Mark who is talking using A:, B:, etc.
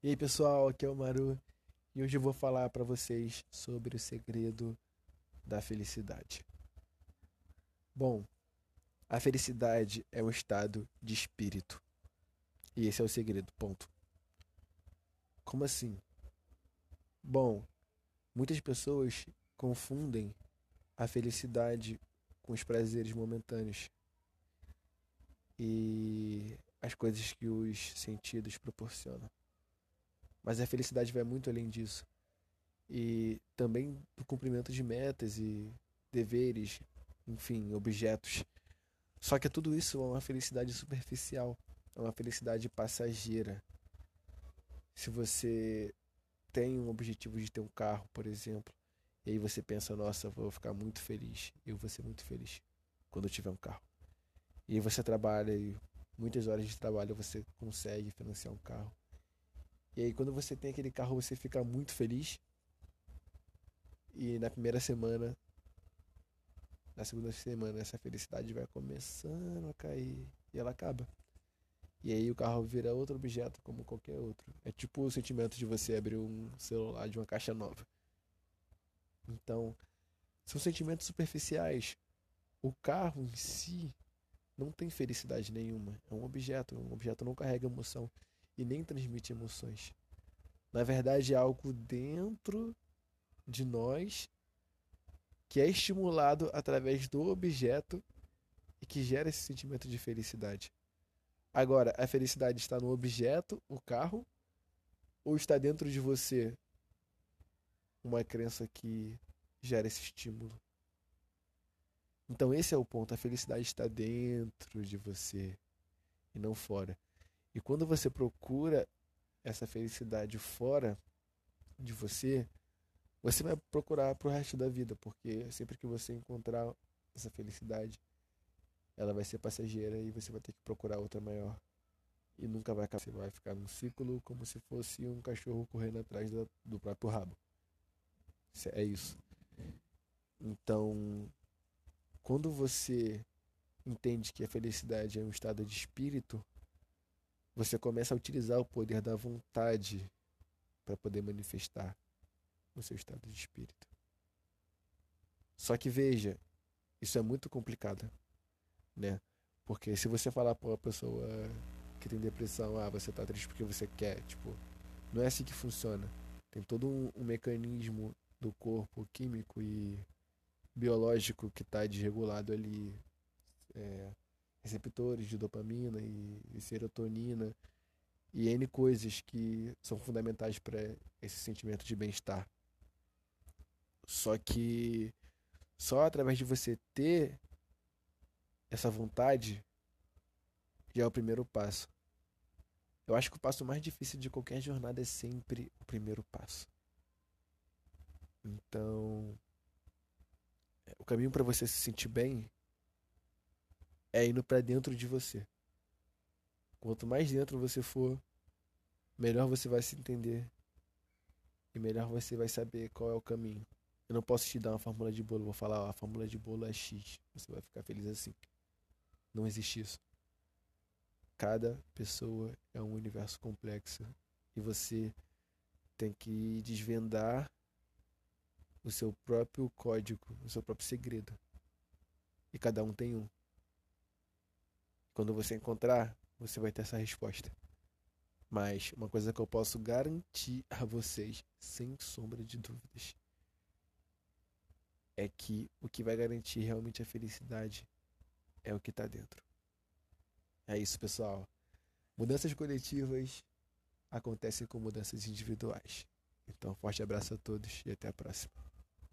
A: E aí pessoal, aqui é o Maru e hoje eu vou falar para vocês sobre o segredo da felicidade. Bom, a felicidade é um estado de espírito e esse é o segredo, ponto. Como assim? Bom, muitas pessoas confundem a felicidade com os prazeres momentâneos e as coisas que os sentidos proporcionam. Mas a felicidade vai muito além disso. E também do cumprimento de metas e deveres, enfim, objetos. Só que tudo isso é uma felicidade superficial, é uma felicidade passageira. Se você tem um objetivo de ter um carro, por exemplo, e aí você pensa, nossa, vou ficar muito feliz, eu vou ser muito feliz quando eu tiver um carro. E aí você trabalha e muitas horas de trabalho você consegue financiar um carro. E aí quando você tem aquele carro, você fica muito feliz. E na primeira semana, na segunda semana, essa felicidade vai começando a cair e ela acaba. E aí o carro vira outro objeto como qualquer outro. É tipo o sentimento de você abrir um celular de uma caixa nova. Então, são sentimentos superficiais. O carro em si não tem felicidade nenhuma. É um objeto. Um objeto não carrega emoção e nem transmite emoções. Na verdade, é algo dentro de nós que é estimulado através do objeto e que gera esse sentimento de felicidade. Agora, a felicidade está no objeto, o carro, ou está dentro de você uma crença que gera esse estímulo? Então, esse é o ponto. A felicidade está dentro de você e não fora. E quando você procura essa felicidade fora de você, você vai procurar pro resto da vida, porque sempre que você encontrar essa felicidade, ela vai ser passageira e você vai ter que procurar outra maior. E nunca vai acabar. Você vai ficar num ciclo como se fosse um cachorro correndo atrás do próprio rabo. É isso. Então, quando você entende que a felicidade é um estado de espírito, você começa a utilizar o poder da vontade para poder manifestar o seu estado de espírito. Só que veja, isso é muito complicado, né? Porque se você falar para uma pessoa que tem depressão, ah, você tá triste porque você quer, tipo, não é assim que funciona. Tem todo um, um mecanismo do corpo químico e biológico que está desregulado ali. É, receptores de dopamina e, e serotonina e N coisas que são fundamentais para esse sentimento de bem-estar. Só que só através de você ter essa vontade já é o primeiro passo. Eu acho que o passo mais difícil de qualquer jornada é sempre o primeiro passo. Então, o caminho para você se sentir bem é indo para dentro de você. Quanto mais dentro você for, melhor você vai se entender e melhor você vai saber qual é o caminho. Eu não posso te dar uma fórmula de bolo, vou falar, ó, a fórmula de bolo é X, você vai ficar feliz assim. Não existe isso. Cada pessoa é um universo complexo e você tem que desvendar o seu próprio código, o seu próprio segredo. E cada um tem um. Quando você encontrar, você vai ter essa resposta. Mas uma coisa que eu posso garantir a vocês, sem sombra de dúvidas, é que o que vai garantir realmente a felicidade é o que está dentro. É isso, pessoal. Mudanças coletivas acontecem com mudanças individuais. Então, forte abraço a todos e até a próxima.